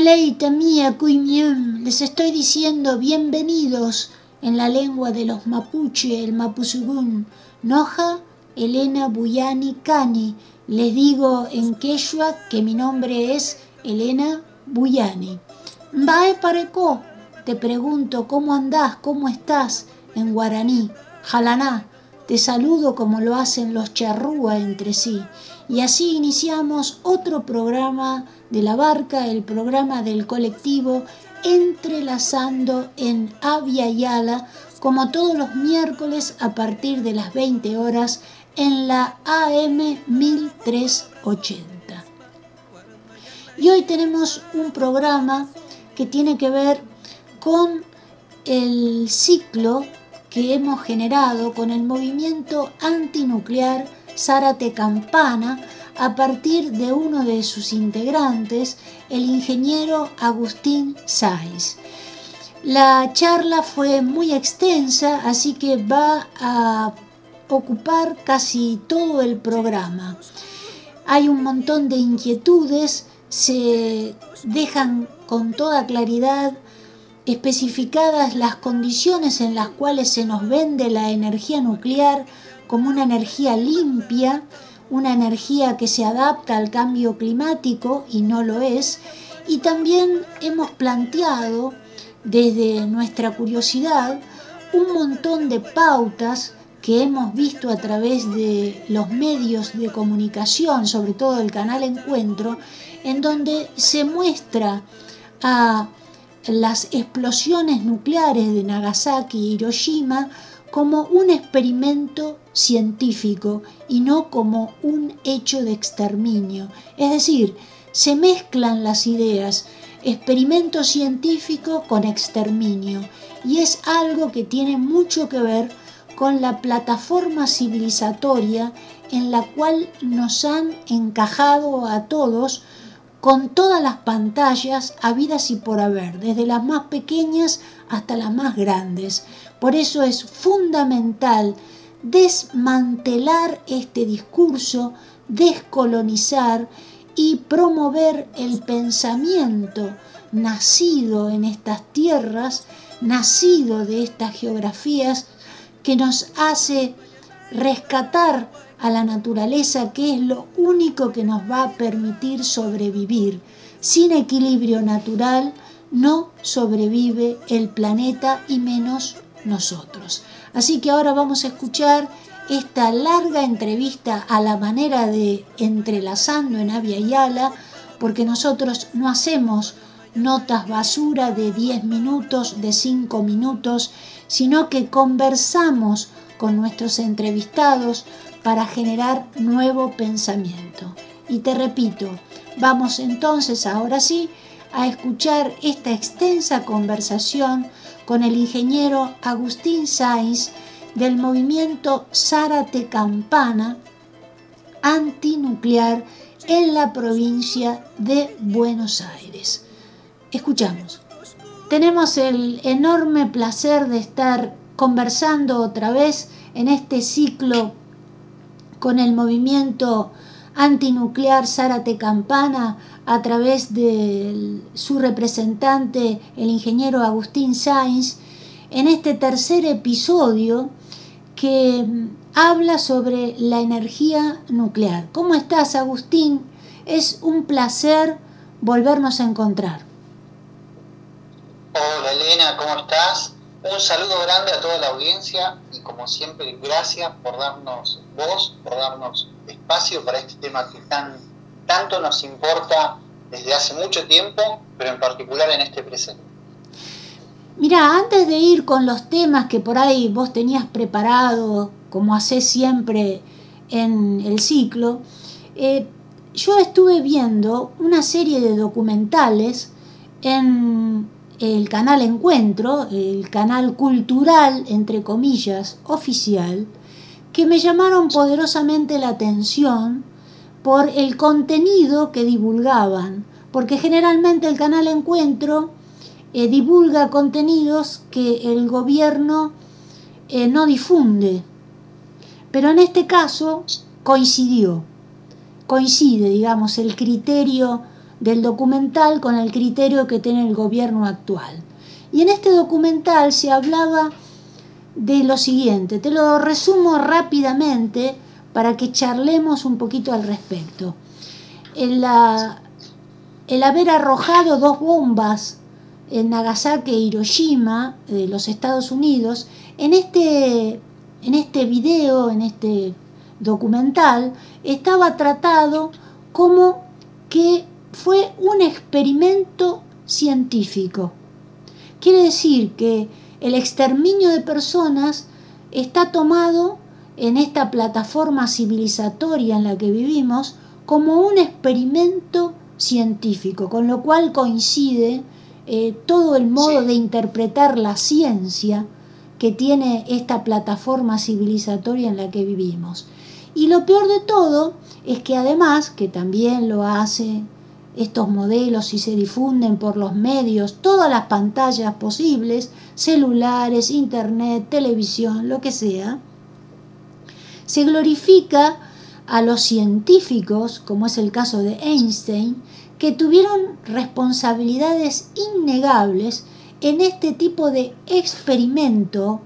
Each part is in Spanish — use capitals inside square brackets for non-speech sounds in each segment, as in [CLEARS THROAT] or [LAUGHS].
Mía, les estoy diciendo bienvenidos en la lengua de los mapuche, el mapuzugún. Noja, Elena Buyani Cani. Les digo en quechua que mi nombre es Elena Buyani. Mbae pareco, te pregunto cómo andás, cómo estás en guaraní. Jalaná, te saludo como lo hacen los charrúa entre sí. Y así iniciamos otro programa de la barca, el programa del colectivo Entrelazando en Avia Yala, como todos los miércoles a partir de las 20 horas en la AM 1380. Y hoy tenemos un programa que tiene que ver con el ciclo que hemos generado con el movimiento antinuclear Zárate Campana a partir de uno de sus integrantes, el ingeniero Agustín Sáiz. La charla fue muy extensa, así que va a ocupar casi todo el programa. Hay un montón de inquietudes, se dejan con toda claridad especificadas las condiciones en las cuales se nos vende la energía nuclear como una energía limpia, una energía que se adapta al cambio climático y no lo es. Y también hemos planteado desde nuestra curiosidad un montón de pautas que hemos visto a través de los medios de comunicación, sobre todo el canal Encuentro, en donde se muestra a las explosiones nucleares de Nagasaki y Hiroshima como un experimento científico y no como un hecho de exterminio. Es decir, se mezclan las ideas, experimento científico con exterminio, y es algo que tiene mucho que ver con la plataforma civilizatoria en la cual nos han encajado a todos con todas las pantallas habidas y por haber, desde las más pequeñas hasta las más grandes. Por eso es fundamental desmantelar este discurso, descolonizar y promover el pensamiento nacido en estas tierras, nacido de estas geografías, que nos hace rescatar a la naturaleza, que es lo único que nos va a permitir sobrevivir. Sin equilibrio natural no sobrevive el planeta y menos nosotros. Así que ahora vamos a escuchar esta larga entrevista a la manera de entrelazando en Avia Yala, porque nosotros no hacemos notas basura de 10 minutos, de 5 minutos, sino que conversamos con nuestros entrevistados para generar nuevo pensamiento. Y te repito, vamos entonces ahora sí a escuchar esta extensa conversación con el ingeniero Agustín Sainz del movimiento Zárate Campana antinuclear en la provincia de Buenos Aires. Escuchamos. Tenemos el enorme placer de estar conversando otra vez en este ciclo con el movimiento antinuclear Zárate Campana a través de su representante, el ingeniero Agustín Sainz, en este tercer episodio que habla sobre la energía nuclear. ¿Cómo estás, Agustín? Es un placer volvernos a encontrar. Hola, Elena, ¿cómo estás? Un saludo grande a toda la audiencia como siempre, gracias por darnos voz, por darnos espacio para este tema que tan, tanto nos importa desde hace mucho tiempo, pero en particular en este presente. Mira, antes de ir con los temas que por ahí vos tenías preparado, como haces siempre en el ciclo, eh, yo estuve viendo una serie de documentales en el canal Encuentro, el canal cultural, entre comillas, oficial, que me llamaron poderosamente la atención por el contenido que divulgaban, porque generalmente el canal Encuentro eh, divulga contenidos que el gobierno eh, no difunde. Pero en este caso coincidió, coincide, digamos, el criterio del documental con el criterio que tiene el gobierno actual. Y en este documental se hablaba de lo siguiente, te lo resumo rápidamente para que charlemos un poquito al respecto. el haber arrojado dos bombas en Nagasaki e Hiroshima de los Estados Unidos, en este, en este video, en este documental, estaba tratado como que fue un experimento científico. Quiere decir que el exterminio de personas está tomado en esta plataforma civilizatoria en la que vivimos como un experimento científico, con lo cual coincide eh, todo el modo de interpretar la ciencia que tiene esta plataforma civilizatoria en la que vivimos. Y lo peor de todo es que además, que también lo hace estos modelos y se difunden por los medios, todas las pantallas posibles, celulares, internet, televisión, lo que sea, se glorifica a los científicos, como es el caso de Einstein, que tuvieron responsabilidades innegables en este tipo de experimento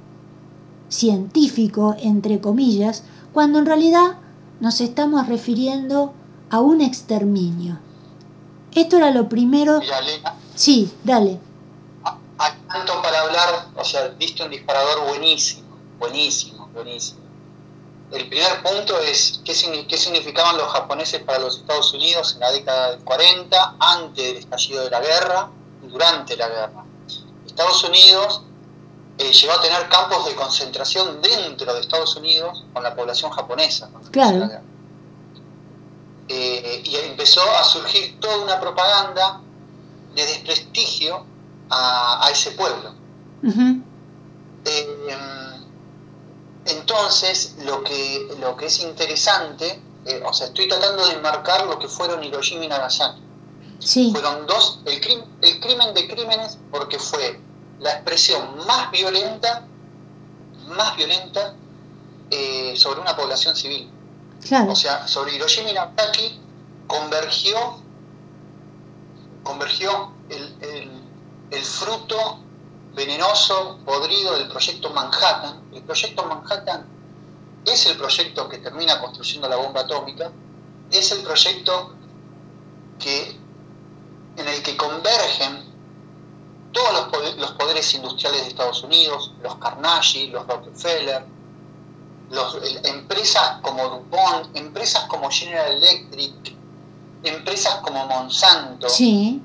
científico, entre comillas, cuando en realidad nos estamos refiriendo a un exterminio. Esto era lo primero. sí, dale. Hay tanto para hablar, o sea, diste un disparador buenísimo, buenísimo, buenísimo. El primer punto es qué, significaban los japoneses para los Estados Unidos en la década del 40, antes del estallido de la guerra y durante la guerra. Estados Unidos eh, llegó a tener campos de concentración dentro de Estados Unidos con la población japonesa. Claro. Eh, y empezó a surgir toda una propaganda de desprestigio a, ese pueblo. Entonces, lo que, lo que es interesante, eh, o sea, estoy tratando de enmarcar lo que fueron Hiroshima y Nagasaki. Sí. Fueron dos, el, el crimen de crímenes, porque fue la expresión más violenta, más violenta eh, sobre una población civil. O sea, sobre Hiroshima y Nagasaki convergió, convergió el, el, el fruto venenoso, podrido del proyecto Manhattan. El proyecto Manhattan es el proyecto que termina construyendo la bomba atómica, es el proyecto que, en el que convergen todos los poderes, industriales de Estados Unidos, los Carnegie, los Rockefeller, los, empresas como DuPont, empresas como General Electric, empresas como Monsanto. Sí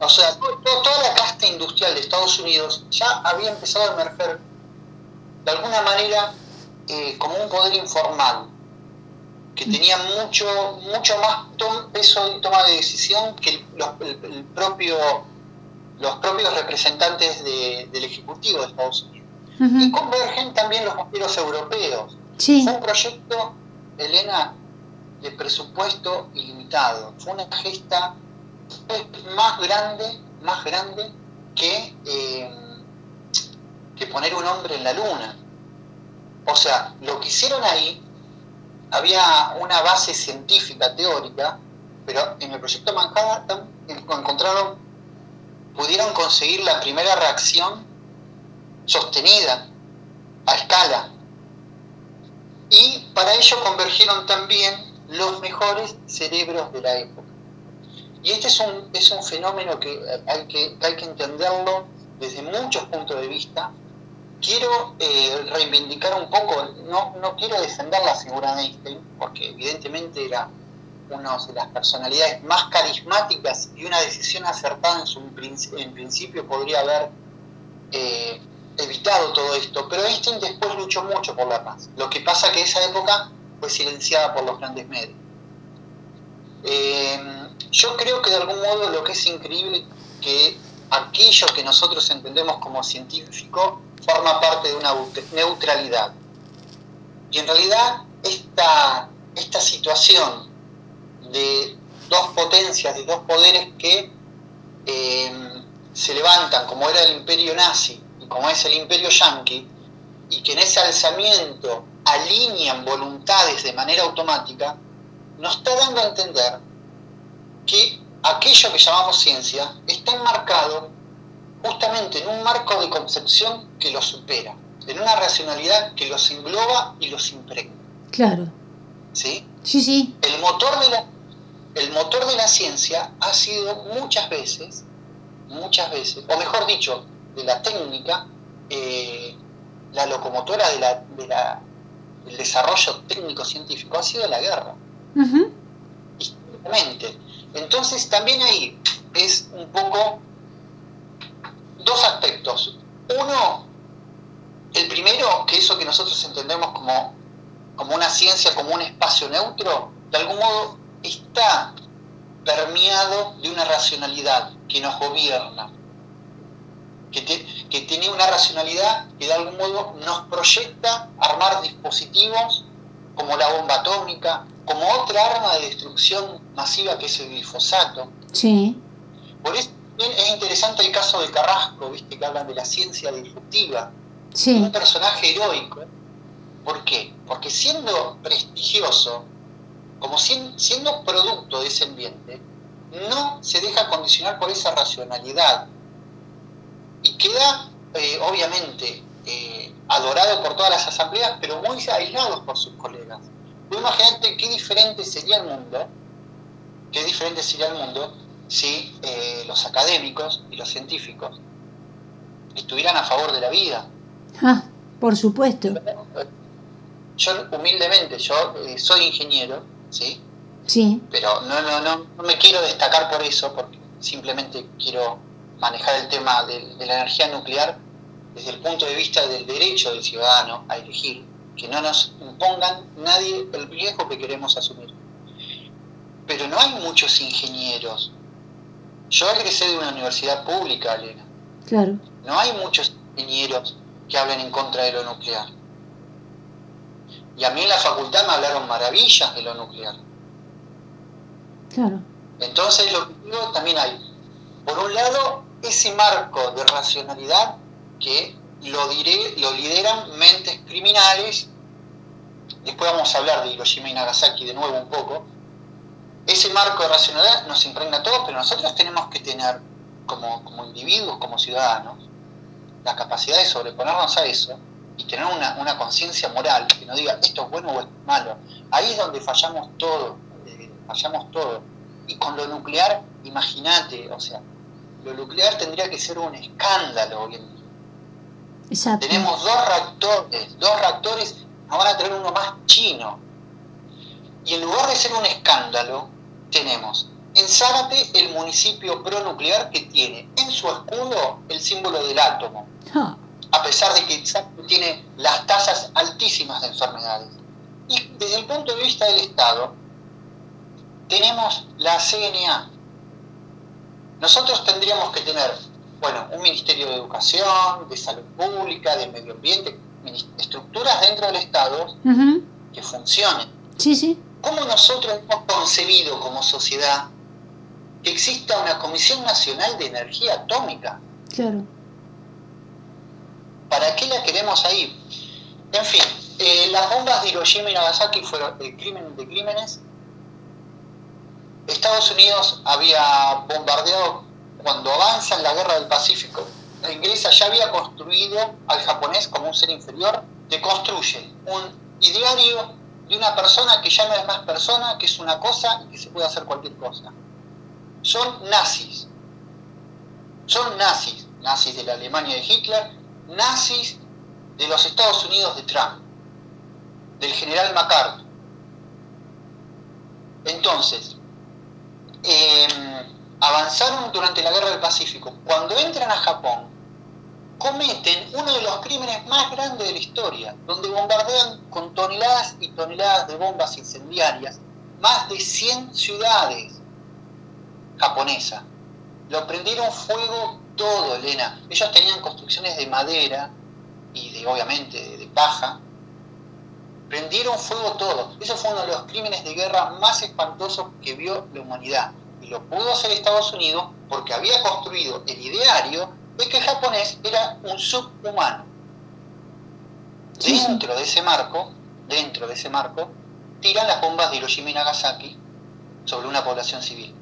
o sea, toda la casta industrial de Estados Unidos ya había empezado a emerger de alguna manera eh, como un poder informal que tenía mucho, mucho más peso y toma de decisión que los, el, propio, los propios representantes del Ejecutivo de Estados Unidos. Y convergen también los bomberos europeos. Fue un proyecto, Elena, de presupuesto ilimitado. Fue una gesta más grande, más grande que, eh, que poner un hombre en la luna. O sea, lo que hicieron ahí había una base científica, teórica, pero en el proyecto Manhattan encontraron, pudieron conseguir la primera reacción sostenida a escala. Y para ello convergieron también los mejores cerebros de la época. Y este es un, es un fenómeno que hay que, que hay que entenderlo desde muchos puntos de vista, quiero eh, reivindicar un poco, no, no quiero defender la figura de Einstein, porque evidentemente era una de las personalidades más carismáticas y una decisión acertada en, su, en principio podría haber eh, evitado todo esto, pero Einstein después luchó mucho por la paz. Lo que pasa que esa época fue silenciada por los grandes medios. Eh, yo creo que de algún modo lo que es increíble que aquello que nosotros entendemos como científico forma parte de una neutralidad. Y en realidad esta, esta situación de dos potencias, de dos poderes que eh, se levantan, como era el imperio nazi como es el imperio yanqui, y que en ese alzamiento alinean voluntades de manera automática, nos está dando a entender que aquello que llamamos ciencia está enmarcado justamente en un marco de concepción que los supera, en una racionalidad que los engloba y los impregna. Claro. ¿Sí? Sí, sí. El motor de la, el motor de la ciencia ha sido muchas veces, muchas veces, o mejor dicho, de la técnica, eh, la locomotora de la, de la, del desarrollo técnico-científico ha sido la guerra. Históricamente. Entonces también ahí es un poco dos aspectos. Uno, el primero, que eso que nosotros entendemos como, como una ciencia, como un espacio neutro, de algún modo está permeado de una racionalidad que nos gobierna, que, que, tiene una racionalidad que de algún modo nos proyecta armar dispositivos como la bomba atómica, como otra arma de destrucción masiva que es el glifosato. Sí. Por eso es interesante el caso de Carrasco, viste que hablan de la ciencia disruptiva. Sí. Un personaje heroico. ¿Por qué? Porque siendo prestigioso, como siendo producto de ese ambiente, no se deja condicionar por esa racionalidad queda, eh, obviamente, eh, adorado por todas las asambleas, pero muy aislado por sus colegas. imagínate qué diferente sería el mundo, qué diferente sería el mundo si eh, los académicos y los científicos estuvieran a favor de la vida. Ah, por supuesto. Yo humildemente, yo soy ingeniero, ¿sí? Sí. Pero no, no, no, no me quiero destacar por eso, porque simplemente quiero manejar el tema de, de la energía nuclear desde el punto de vista del derecho del ciudadano a elegir, que no nos impongan nadie el riesgo que queremos asumir. Pero no hay muchos ingenieros yo egresé de una universidad pública, Elena. Claro. No hay muchos ingenieros que hablen en contra de lo nuclear. Y a mí en la facultad me hablaron maravillas de lo nuclear. Claro. Entonces, lo que digo, también hay, por un lado, ese marco de racionalidad que lo, diré, lo lideran mentes criminales. Después vamos a hablar de Hiroshima y Nagasaki de nuevo un poco, ese marco de racionalidad nos impregna a todos, pero nosotros tenemos que tener, como, como individuos, como ciudadanos, la capacidad de sobreponernos a eso y tener una, una conciencia moral que nos diga esto es bueno o es malo. Ahí es donde fallamos todo, eh, fallamos todo. Y con lo nuclear, imagínate, o sea, lo nuclear tendría que ser un escándalo hoy en día. Exacto. Tenemos dos reactores, dos reactores, nos van a traer uno más chino. Y en lugar de ser un escándalo, tenemos en Zárate el municipio pronuclear que tiene en su escudo el símbolo del átomo, a pesar de que Zárate tiene las tasas altísimas de enfermedades. Y desde el punto de vista del Estado, tenemos la CNA. Nosotros tendríamos que tener, bueno, un Ministerio de Educación, de Salud Pública, de Medio Ambiente, estructuras dentro del Estado que funcionen. Sí, sí. ¿Cómo nosotros hemos concebido como sociedad que exista una Comisión Nacional de Energía Atómica? Claro. ¿Para qué la queremos ahí? En fin, eh, las bombas de Hiroshima y Nagasaki fueron el crimen de crímenes. Estados Unidos había bombardeado cuando avanza en la guerra del Pacífico. La inglesa ya había construido al japonés como un ser inferior. Te construye un ideario de una persona que ya no es más persona, que es una cosa y que se puede hacer cualquier cosa. Son nazis. Son nazis. Nazis de la Alemania de Hitler, nazis de los Estados Unidos de Trump, del general MacArthur. Entonces, em, avanzaron durante la Guerra del Pacífico. Cuando entran a Japón, cometen uno de los crímenes más grandes de la historia, donde bombardean con toneladas y toneladas de bombas incendiarias más de 100 ciudades japonesas. Lo prendieron fuego todo, Elena. Ellos tenían construcciones de madera y de obviamente de paja. Prendieron fuego todo. Eso fue uno de los crímenes de guerra más espantosos que vio la humanidad. Y lo pudo hacer Estados Unidos porque había construido el ideario de que el japonés era un subhumano. Dentro de ese marco, dentro de ese marco, tiran las bombas de Hiroshima y Nagasaki sobre una población civil.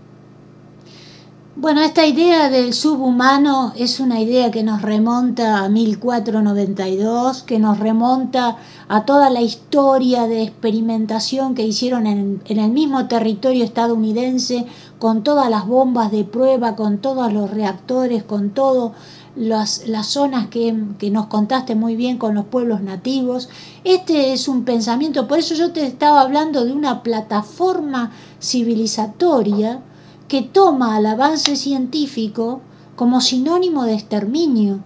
Bueno, esta idea del subhumano es una idea que nos remonta a 1492, que nos remonta a toda la historia de experimentación que hicieron en, el mismo territorio estadounidense, con todas las bombas de prueba, con todos los reactores, con todas las, zonas que, que nos contaste muy bien con los pueblos nativos. Este es un pensamiento, por eso yo te estaba hablando de una plataforma civilizatoria, que toma al avance científico como sinónimo de exterminio,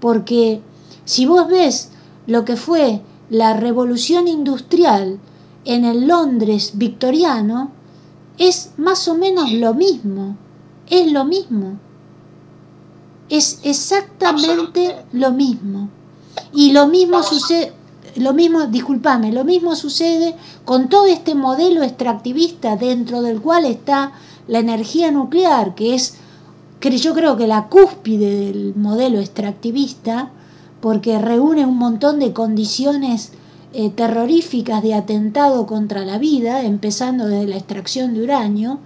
porque si vos ves lo que fue la revolución industrial en el Londres victoriano, es más o menos lo mismo, es lo mismo, es exactamente lo mismo. Y lo mismo sucede, lo mismo, lo mismo sucede con todo este modelo extractivista dentro del cual está la energía nuclear, que es, yo creo que la cúspide del modelo extractivista, porque reúne un montón de condiciones eh, terroríficas de atentado contra la vida, empezando desde la extracción de uranio,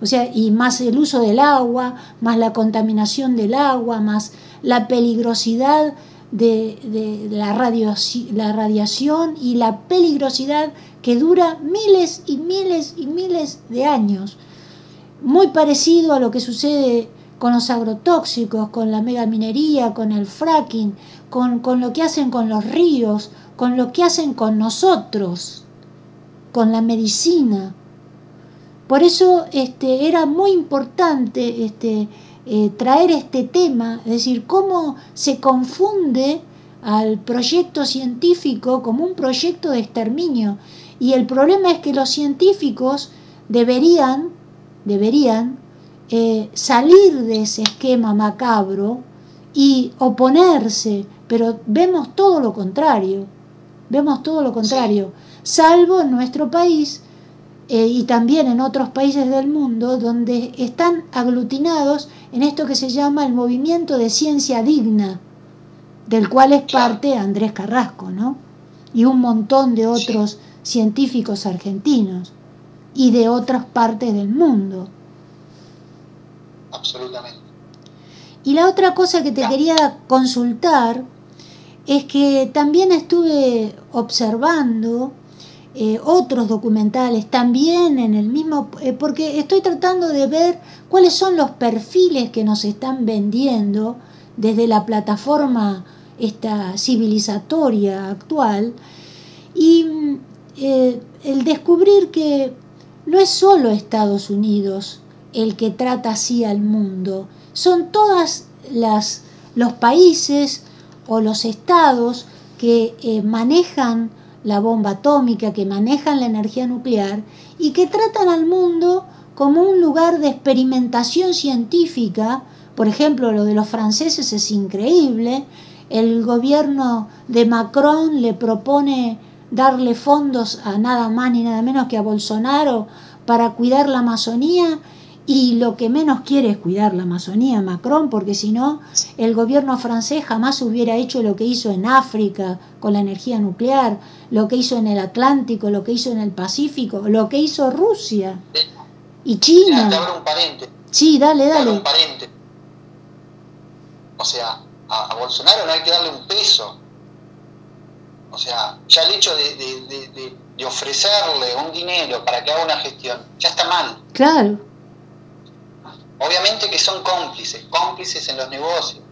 o sea, y más el uso del agua, más la contaminación del agua, más la peligrosidad de, de la, radio, la radiación y la peligrosidad que dura miles y miles y miles de años muy parecido a lo que sucede con los agrotóxicos, con la megaminería, con el fracking, con, con, lo que hacen con los ríos, con lo que hacen con nosotros, con la medicina. Por eso este, era muy importante este, eh, traer este tema, es decir, cómo se confunde al proyecto científico como un proyecto de exterminio. Y el problema es que los científicos deberían deberían eh, salir de ese esquema macabro y oponerse, pero vemos todo lo contrario, vemos todo lo contrario, salvo en nuestro país eh, y también en otros países del mundo donde están aglutinados en esto que se llama el movimiento de ciencia digna, del cual es parte Andrés Carrasco, ¿no? Y un montón de otros científicos argentinos y de otras partes del mundo. Absolutamente. Y la otra cosa que te quería consultar es que también estuve observando eh, otros documentales, también en el mismo, eh, porque estoy tratando de ver cuáles son los perfiles que nos están vendiendo desde la plataforma esta civilizatoria actual y eh, el descubrir que no es solo Estados Unidos el que trata así al mundo, son todas las los países o los estados que eh, manejan la bomba atómica, que manejan la energía nuclear y que tratan al mundo como un lugar de experimentación científica. Por ejemplo, lo de los franceses es increíble. El gobierno de Macron le propone darle fondos a nada más ni nada menos que a Bolsonaro para cuidar la Amazonía y lo que menos quiere es cuidar la Amazonía, Macron, porque si no, el gobierno francés jamás hubiera hecho lo que hizo en África con la energía nuclear, lo que hizo en el Atlántico, lo que hizo en el Pacífico, lo que hizo Rusia y China. Sí, dale, dale. Un O sea, a, Bolsonaro no hay que darle un peso. O sea, ya el hecho de, de ofrecerle un dinero para que haga una gestión, ya está mal. Claro Obviamente que son cómplices, cómplices en los negocios.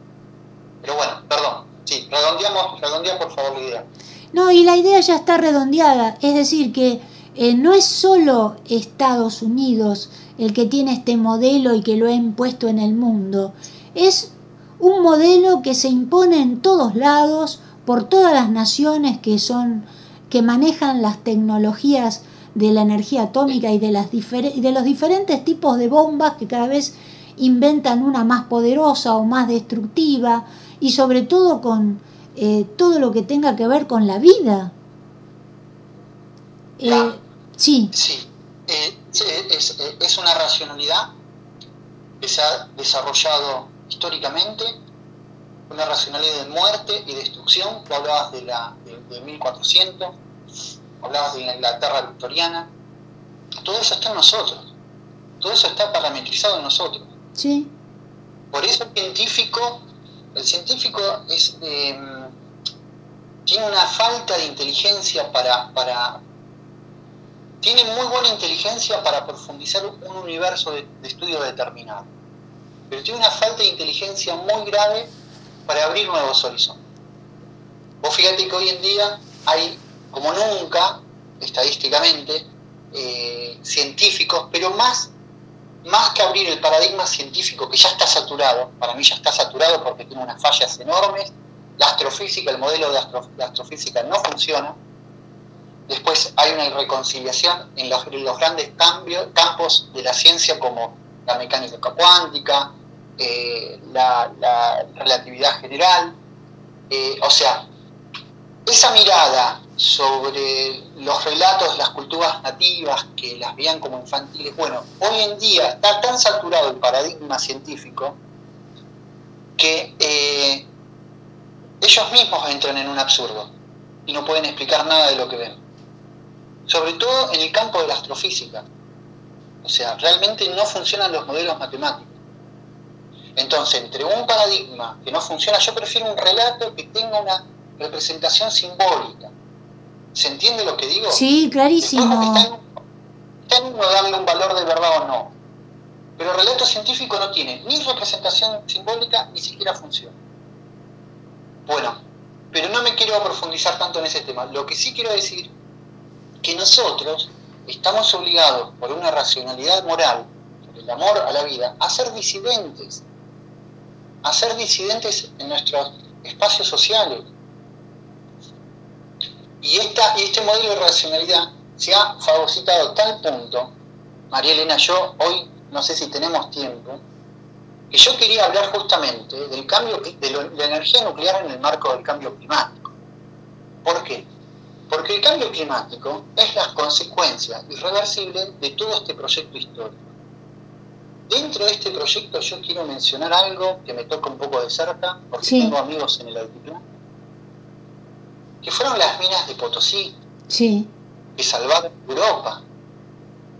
Pero bueno, perdón, sí, redondeamos, redondea por favor la idea. No, y la idea ya está redondeada, es decir, que eh, no es solo Estados Unidos el que tiene este modelo y que lo ha impuesto en el mundo, es un modelo que se impone en todos lados por todas las naciones que son que manejan las tecnologías de la energía atómica y de, las de los diferentes tipos de bombas que cada vez inventan una más poderosa o más destructiva y sobre todo con eh, todo lo que tenga que ver con la vida. Eh, sí. Sí, eh, es, es, una racionalidad que se ha desarrollado históricamente, una racionalidad de muerte y destrucción, tú hablabas de, la, de, de 1400, hablabas de la Inglaterra victoriana, todo eso está en nosotros, todo eso está parametrizado en nosotros. Sí. Por eso el científico, el científico es, em, tiene una falta de inteligencia para, para, tiene muy buena inteligencia para profundizar un universo de, de estudio determinado, pero tiene una falta de inteligencia muy grave para abrir nuevos horizontes. Vos fíjate que hoy en día hay como nunca, estadísticamente, eh, científicos, pero más, más que abrir el paradigma científico, que ya está saturado, para mí ya está saturado porque tiene unas fallas enormes, la astrofísica, el modelo de, astrofísica no funciona, después hay una irreconciliación en los, grandes cambios, campos de la ciencia como la mecánica cuántica, eh, la, relatividad general, eh, o sea, esa mirada sobre los relatos de las culturas nativas que las veían como infantiles, bueno, hoy en día está tan saturado el paradigma científico que eh, ellos mismos entran en un absurdo y no pueden explicar nada de lo que ven. Sobre todo en el campo de la astrofísica. O sea, realmente no funcionan los modelos matemáticos. Entonces, entre un paradigma que no funciona, yo prefiero un relato que tenga una representación simbólica. ¿Se entiende lo que digo? Sí, clarísimo. está, en, uno darle un valor de verdad o no. Pero el relato científico no tiene ni representación simbólica ni siquiera función. Bueno, pero no me quiero profundizar tanto en ese tema. Lo que sí quiero decir que nosotros estamos obligados por una racionalidad moral, por el amor a la vida, a ser disidentes, a ser disidentes en nuestros espacios sociales, y, esta, y este modelo de racionalidad se ha fagocitado a tal punto, María Elena, yo hoy no sé si tenemos tiempo, que yo quería hablar justamente del cambio de la energía nuclear en el marco del cambio climático. ¿Por qué? Porque el cambio climático es la consecuencia irreversible de todo este proyecto histórico. Dentro de este proyecto yo quiero mencionar algo que me toca un poco de cerca, porque tengo amigos en el altitud, que fueron las minas de Potosí, sí. que salvaron Europa.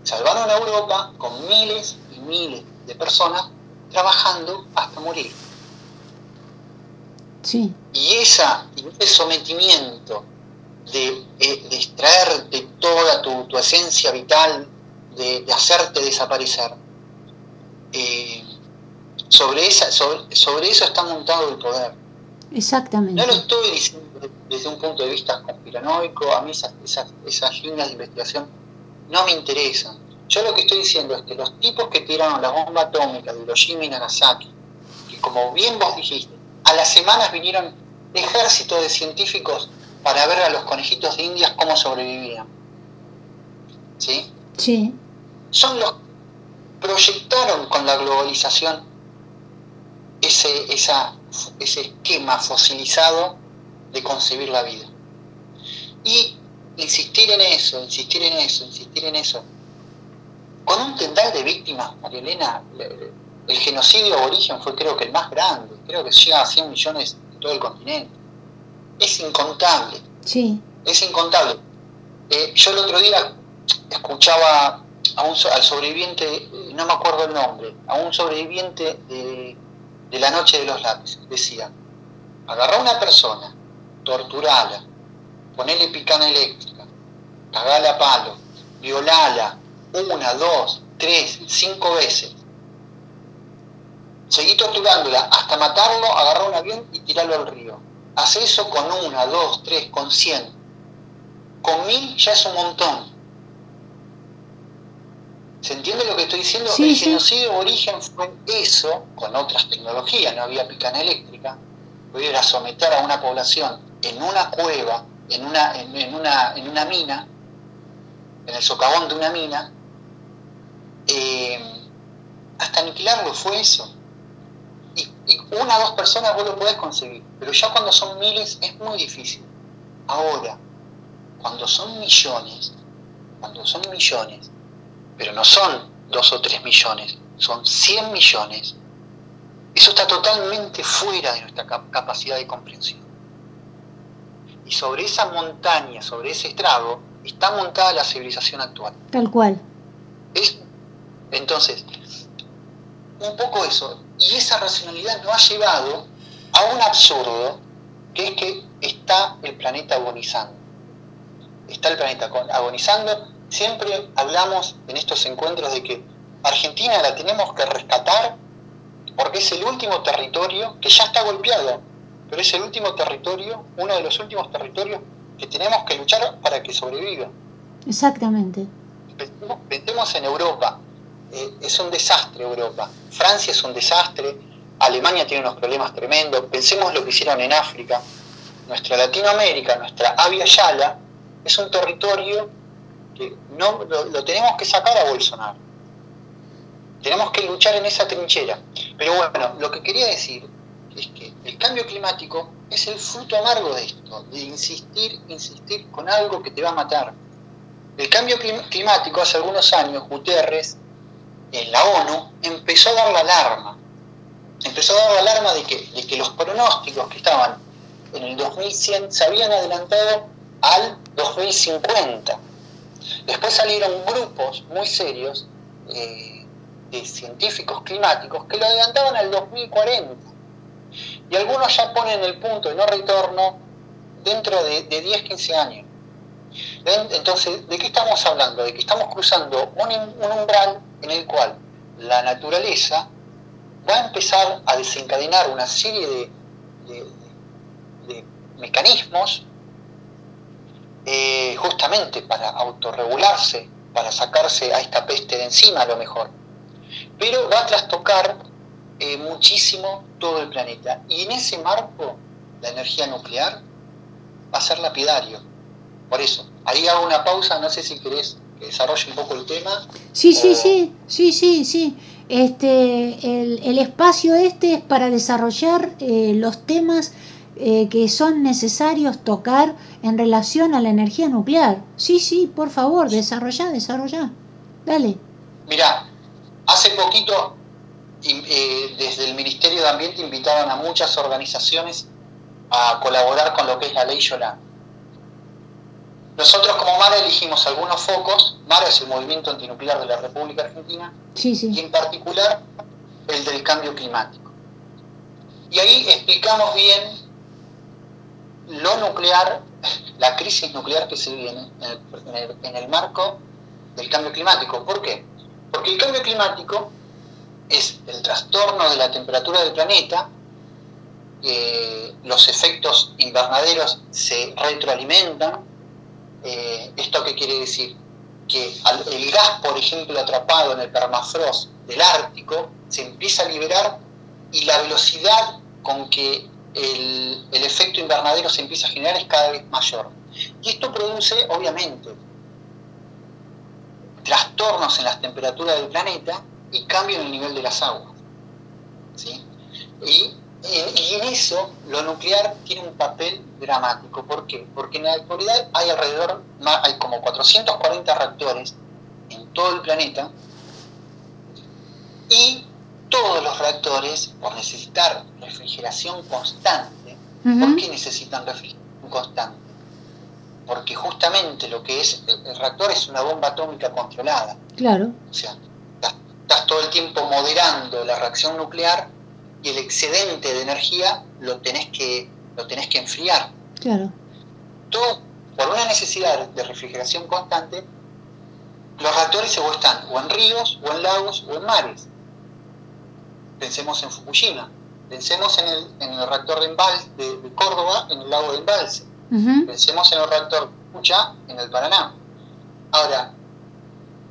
Salvaron a Europa con miles y miles de personas trabajando hasta morir. Sí. Y esa, ese sometimiento de, eh, de extraerte toda tu, esencia vital, de, hacerte desaparecer, eh, sobre, esa, sobre, sobre, eso está montado el poder. Exactamente. No lo estoy diciendo desde un punto de vista conspiranoico, a mí esas, esas, líneas de investigación no me interesan. Yo lo que estoy diciendo es que los tipos que tiraron la bomba atómica de Hiroshima y Nagasaki, que como bien vos dijiste, a las semanas vinieron ejércitos de científicos para ver a los conejitos de indias cómo sobrevivían. ¿Sí? Sí. Son los proyectaron con la globalización ese, esa, ese esquema fosilizado de concebir la vida. Y insistir en eso, insistir en eso, insistir en eso. Con un tendal de víctimas, María Elena, el genocidio aborigen fue creo que el más grande, creo que llega a 100 millones en todo el continente. Es incontable. Sí. Es incontable. Eh, yo el otro día escuchaba a un, al sobreviviente, no me acuerdo el nombre, a un sobreviviente de, de la noche de los lápices. Decía, agarrá a una persona, torturala, ponele picana eléctrica, cagala a palo, violala una, dos, tres, cinco veces. Seguí torturándola hasta matarlo, agarrar un avión y tirarlo al río. Hace eso con una, dos, tres, con cien. Con mil ya es un montón. ¿Se entiende lo que estoy diciendo? Sí, el sí. genocidio origen fue eso, con otras tecnologías, no había picana eléctrica, pudiera someter a una población en una cueva, en una, en, en una, en una mina, en el socavón de una mina, eh, hasta aniquilarlo fue eso. Y, y una o dos personas vos lo podés conseguir, pero ya cuando son miles es muy difícil. Ahora, cuando son millones, cuando son millones, pero no son dos o tres millones, son 100 millones, eso está totalmente fuera de nuestra cap- capacidad de comprensión. Y sobre esa montaña, sobre ese estrago, está montada la civilización actual. Tal cual. Es- entonces, un poco eso. Y esa racionalidad nos ha llevado a un absurdo, que es que está el planeta agonizando. Está el planeta agonizando. Siempre hablamos en estos encuentros de que Argentina la tenemos que rescatar porque es el último territorio que ya está golpeado, pero es el último territorio, uno de los últimos territorios que tenemos que luchar para que sobreviva. Exactamente. Pensemos, en Europa. Eh, es un desastre Europa. Francia es un desastre. Alemania tiene unos problemas tremendos. Pensemos lo que hicieron en África. Nuestra Latinoamérica, nuestra Avia Yala, es un territorio que no lo, tenemos que sacar a Bolsonaro. Tenemos que luchar en esa trinchera. Pero bueno, lo que quería decir es que el cambio climático es el fruto amargo de esto, de insistir, insistir con algo que te va a matar. El cambio clim- climático hace algunos años, Guterres, en la ONU, empezó a dar la alarma. Empezó a dar la alarma de que, de que los pronósticos que estaban en el 2100 se habían adelantado al 2050. Después salieron grupos muy serios eh, de científicos climáticos que lo adelantaban al 2040. Y algunos ya ponen el punto de no retorno dentro de, de 10-15 años. ¿Ven? Entonces, ¿de qué estamos hablando? De que estamos cruzando un, umbral en el cual la naturaleza va a empezar a desencadenar una serie de, de mecanismos eh, justamente para autorregularse, para sacarse a esta peste de encima a lo mejor. Pero va a trastocar eh, muchísimo todo el planeta. Y en ese marco, la energía nuclear va a ser lapidario. Por eso, ahí hago una pausa, no sé si querés que desarrolle un poco el tema. Sí, sí, o- sí, sí, sí, sí. Este, el, el espacio este es para desarrollar eh, los temas eh, que son necesarios tocar en relación a la energía nuclear. Sí, sí, por favor, desarrollá, desarrollá. Dale. Mirá, hace poquito eh, desde el Ministerio de Ambiente invitaron a muchas organizaciones a colaborar con lo que es la ley Yolanda. Nosotros como MARA elegimos algunos focos, MARA es el movimiento antinuclear de la República Argentina, Sí, y sí. en particular el del cambio climático. Y ahí explicamos bien lo nuclear, la crisis nuclear que se viene en el, marco del cambio climático. ¿Por qué? Porque el cambio climático es el trastorno de la temperatura del planeta, eh, los efectos invernaderos se retroalimentan. Eh, ¿Esto qué quiere decir? Que el gas, por ejemplo, atrapado en el permafrost del Ártico, se empieza a liberar y la velocidad con que el, efecto invernadero se empieza a generar es cada vez mayor. Y esto produce, obviamente, trastornos en las temperaturas del planeta y cambio en el nivel de las aguas. Y, y, en eso lo nuclear tiene un papel dramático. ¿Por qué? Porque en la actualidad hay alrededor, hay como 440 reactores en todo el planeta y todos los reactores, por necesitar refrigeración constante, ¿por qué necesitan refrigeración constante? Porque justamente lo que es el reactor es una bomba atómica controlada. Claro. O sea, estás todo el tiempo moderando la reacción nuclear y el excedente de energía lo tenés que, lo tenés que enfriar. Claro. Todo, por una necesidad de refrigeración constante, los reactores o están o en ríos, o en lagos, o en mares. Pensemos en Fukushima, pensemos en el, en el reactor de, de, Córdoba, en el lago de Embalse, pensemos en el reactor de Pucha, en el Paraná. Ahora,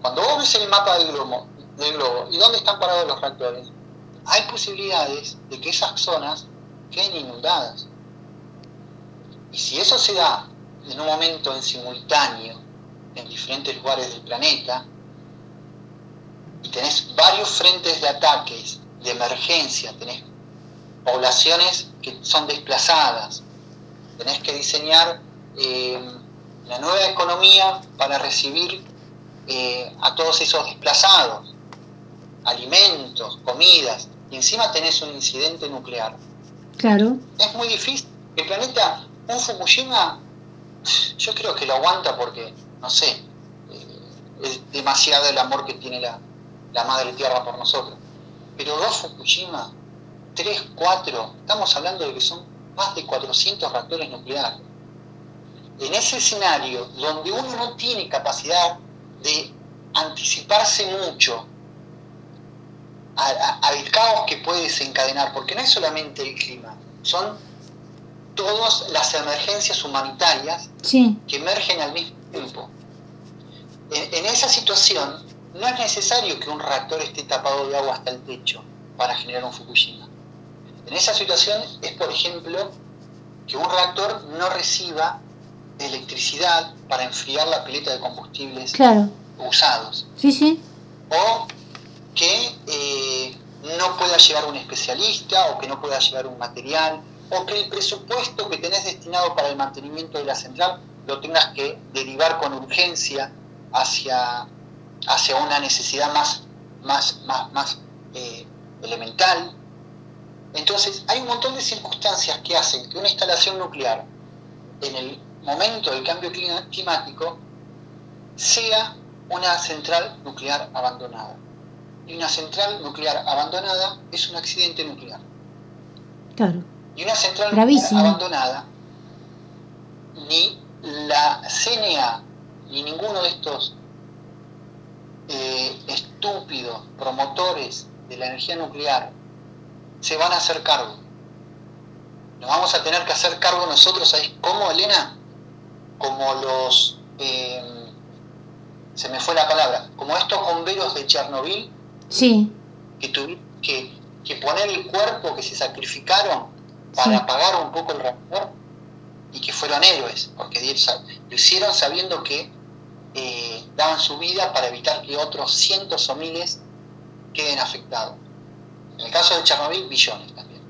cuando vos ves el mapa del globo, del globo y dónde están parados los reactores, hay posibilidades de que esas zonas queden inundadas. Y si eso se da en un momento en simultáneo en diferentes lugares del planeta, y tenés varios frentes de ataques, de emergencia, tenés poblaciones que son desplazadas, tenés que diseñar eh, la nueva economía para recibir eh, a todos esos desplazados, alimentos, comidas, y encima tenés un incidente nuclear. Claro. Es muy difícil. El planeta, un Fukushima, yo creo que lo aguanta porque, no sé, eh, es demasiado el amor que tiene la, la Madre Tierra por nosotros. Pero dos Fukushima, tres, cuatro, estamos hablando de que son más de 400 reactores nucleares. En ese escenario, donde uno no tiene capacidad de anticiparse mucho al caos que puede desencadenar, porque no es solamente el clima, son todas las emergencias humanitarias que emergen al mismo tiempo. En, esa situación no es necesario que un reactor esté tapado de agua hasta el techo para generar un Fukushima. En esa situación es, por ejemplo, que un reactor no reciba electricidad para enfriar la pileta de combustibles usados. Sí, sí. O que eh, no pueda llegar un especialista o que no pueda llegar un material o que el presupuesto que tenés destinado para el mantenimiento de la central lo tengas que derivar con urgencia hacia, hacia una necesidad más, más, más, más eh, elemental. Entonces, hay un montón de circunstancias que hacen que una instalación nuclear en el momento del cambio climático sea una central nuclear abandonada y una central nuclear abandonada es un accidente nuclear. Claro. Y una central nuclear abandonada, ni la CNA, ni ninguno de estos eh, estúpidos promotores de la energía nuclear se van a hacer cargo. Nos vamos a tener que hacer cargo nosotros, ¿sabéis cómo, Elena? Como los... Eh, se me fue la palabra, como estos bomberos de Chernobyl Sí. Que tuvieron que, poner el cuerpo, que se sacrificaron para apagar un poco el reactor y que fueron héroes, porque lo hicieron sabiendo que eh, daban su vida para evitar que otros cientos o miles queden afectados. En el caso de Chernobyl, billones también.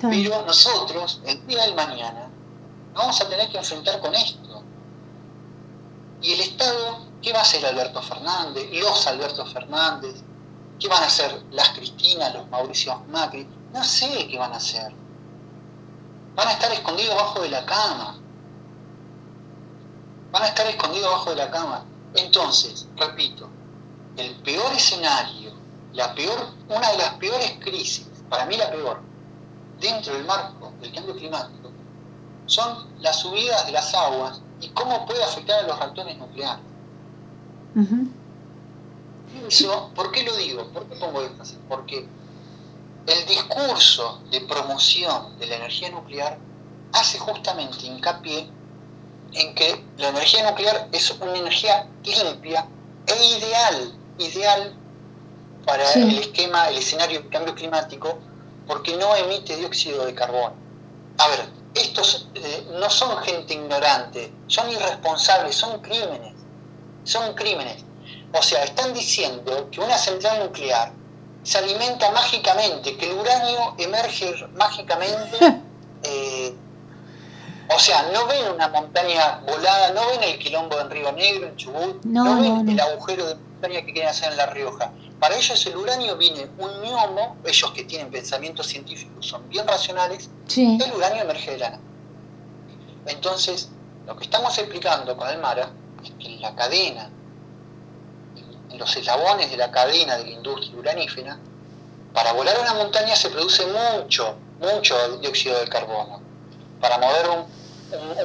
Pero nosotros, el día del mañana, vamos a tener que enfrentar con esto. Y el Estado, ¿qué va a hacer Alberto Fernández? Los Alberto Fernández, ¿Qué van a hacer las Cristinas, los Mauricios Macri? No sé qué van a hacer. Van a estar escondidos bajo de la cama. Van a estar escondidos bajo de la cama. Entonces, repito, el peor escenario, la peor, una de las peores crisis, para mí la peor, dentro del marco del cambio climático, son las subidas de las aguas y cómo puede afectar a los reactores nucleares. ¿por qué lo digo? ¿Por qué pongo énfasis? Porque el discurso de promoción de la energía nuclear hace justamente hincapié en que la energía nuclear es una energía limpia e ideal, ideal para el esquema, el escenario de cambio climático, porque no emite dióxido de carbono. a ver, estos eh, no son gente ignorante, son irresponsables, son crímenes, son crímenes. O sea, están diciendo que una central nuclear se alimenta mágicamente, que el uranio emerge mágicamente. [LAUGHS] Eh, o sea, no ven una montaña volada, no ven el quilombo en Río Negro, en Chubut, no, ven el agujero de montaña que quieren hacer en La Rioja. Para ellos el uranio viene un miomo, ellos que tienen pensamientos científicos son bien racionales, el uranio emerge de la nada. Entonces, lo que estamos explicando con el MARA es que en la cadena, en los eslabones de la cadena de la industria uranífera, para volar una montaña se produce mucho, mucho dióxido de carbono. Para mover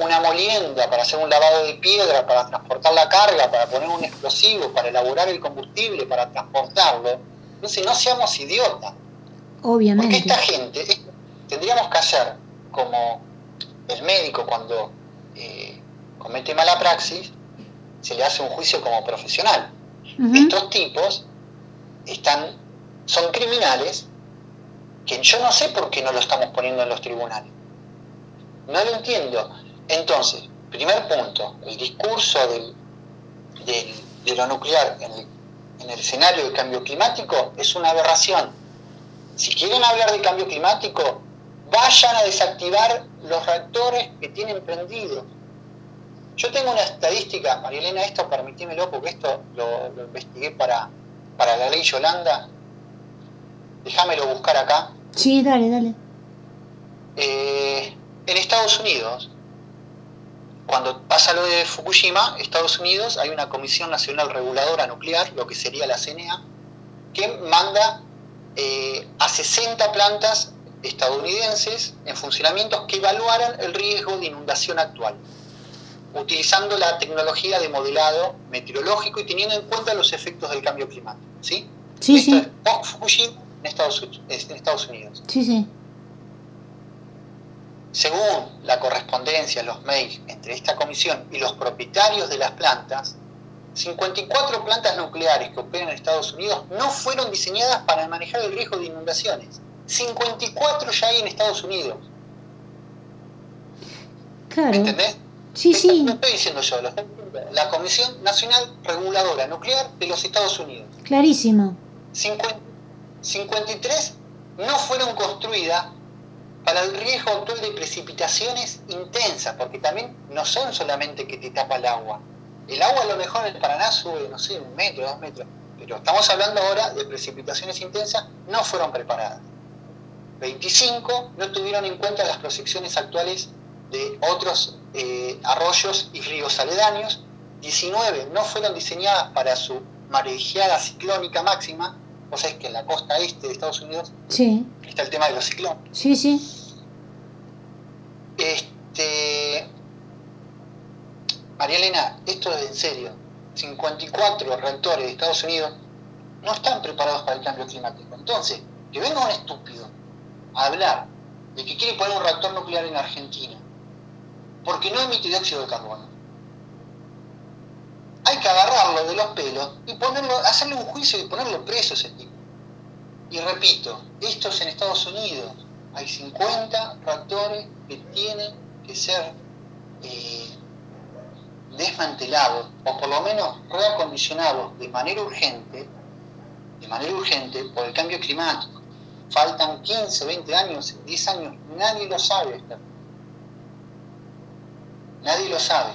una molienda, para hacer un lavado de piedra, para transportar la carga, para poner un explosivo, para elaborar el combustible, para transportarlo. Entonces no seamos idiotas. Obviamente. Porque esta gente, tendríamos que hacer como el médico cuando eh, comete mala praxis, se le hace un juicio como profesional. Estos tipos están, son criminales que yo no sé por qué no lo estamos poniendo en los tribunales. No lo entiendo. Entonces, primer punto, el discurso del, de lo nuclear en el, en el escenario del cambio climático es una aberración. Si quieren hablar de cambio climático, vayan a desactivar los reactores que tienen prendidos. Yo tengo una estadística, María Elena, esto permitímelo porque esto lo, investigué para, para la ley Yolanda. Déjamelo buscar acá. Sí, dale, dale. Eh, en Estados Unidos, cuando pasa lo de Fukushima, Estados Unidos hay una Comisión Nacional Reguladora Nuclear, lo que sería la CNA, que manda eh, a 60 plantas estadounidenses en funcionamientos que evaluaran el riesgo de inundación actual, utilizando la tecnología de modelado meteorológico y teniendo en cuenta los efectos del cambio climático. ¿Sí? Sí, sí. en Estados, en Estados Unidos. Sí, sí. Según la correspondencia, los mails entre esta comisión y los propietarios de las plantas, 54 plantas nucleares que operan en Estados Unidos no fueron diseñadas para manejar el riesgo de inundaciones 54 ya hay en Estados Unidos. Claro. ¿Me entendés? Sí, sí. No estoy diciendo yo, la Comisión Nacional Reguladora Nuclear de los Estados Unidos. Clarísimo. 53 no fueron construidas para el riesgo actual de precipitaciones intensas, porque también no son solamente que te tapa el agua. El agua a lo mejor en el Paraná sube, no sé, un metro, dos metros, pero estamos hablando ahora de precipitaciones intensas, no fueron preparadas. 25 no tuvieron en cuenta las proyecciones actuales de otros eh, arroyos y ríos aledaños, 19 no fueron diseñadas para su marejeada ciclónica máxima, o sea, es que en la costa este de Estados Unidos está el tema de los ciclones. Sí, sí. Este, María Elena, esto es en serio. 54 reactores de Estados Unidos no están preparados para el cambio climático. Entonces, que venga un estúpido hablar de que quiere poner un reactor nuclear en Argentina porque no emite dióxido de carbono. Hay que agarrarlo de los pelos y ponerlo, hacerle un juicio y ponerlo preso ese tipo. Y repito, esto es en Estados Unidos. Hay 50 reactores que tienen que ser eh, desmantelados o por lo menos reacondicionados de manera urgente, de manera urgente por el cambio climático faltan 15, 20 años, 10 años, nadie lo sabe. Nadie lo sabe.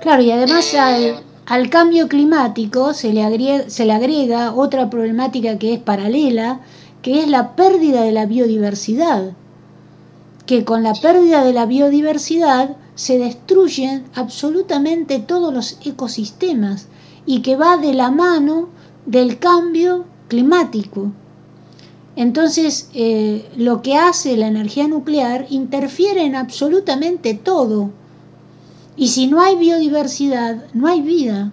Claro, y además al, cambio climático se le, agrega, se le agrega otra problemática que es paralela, que es la pérdida de la biodiversidad. Que con la pérdida de la biodiversidad se destruyen absolutamente todos los ecosistemas y que va de la mano del cambio climático. Entonces, eh, lo que hace la energía nuclear interfiere en absolutamente todo. Y si no hay biodiversidad, no hay vida.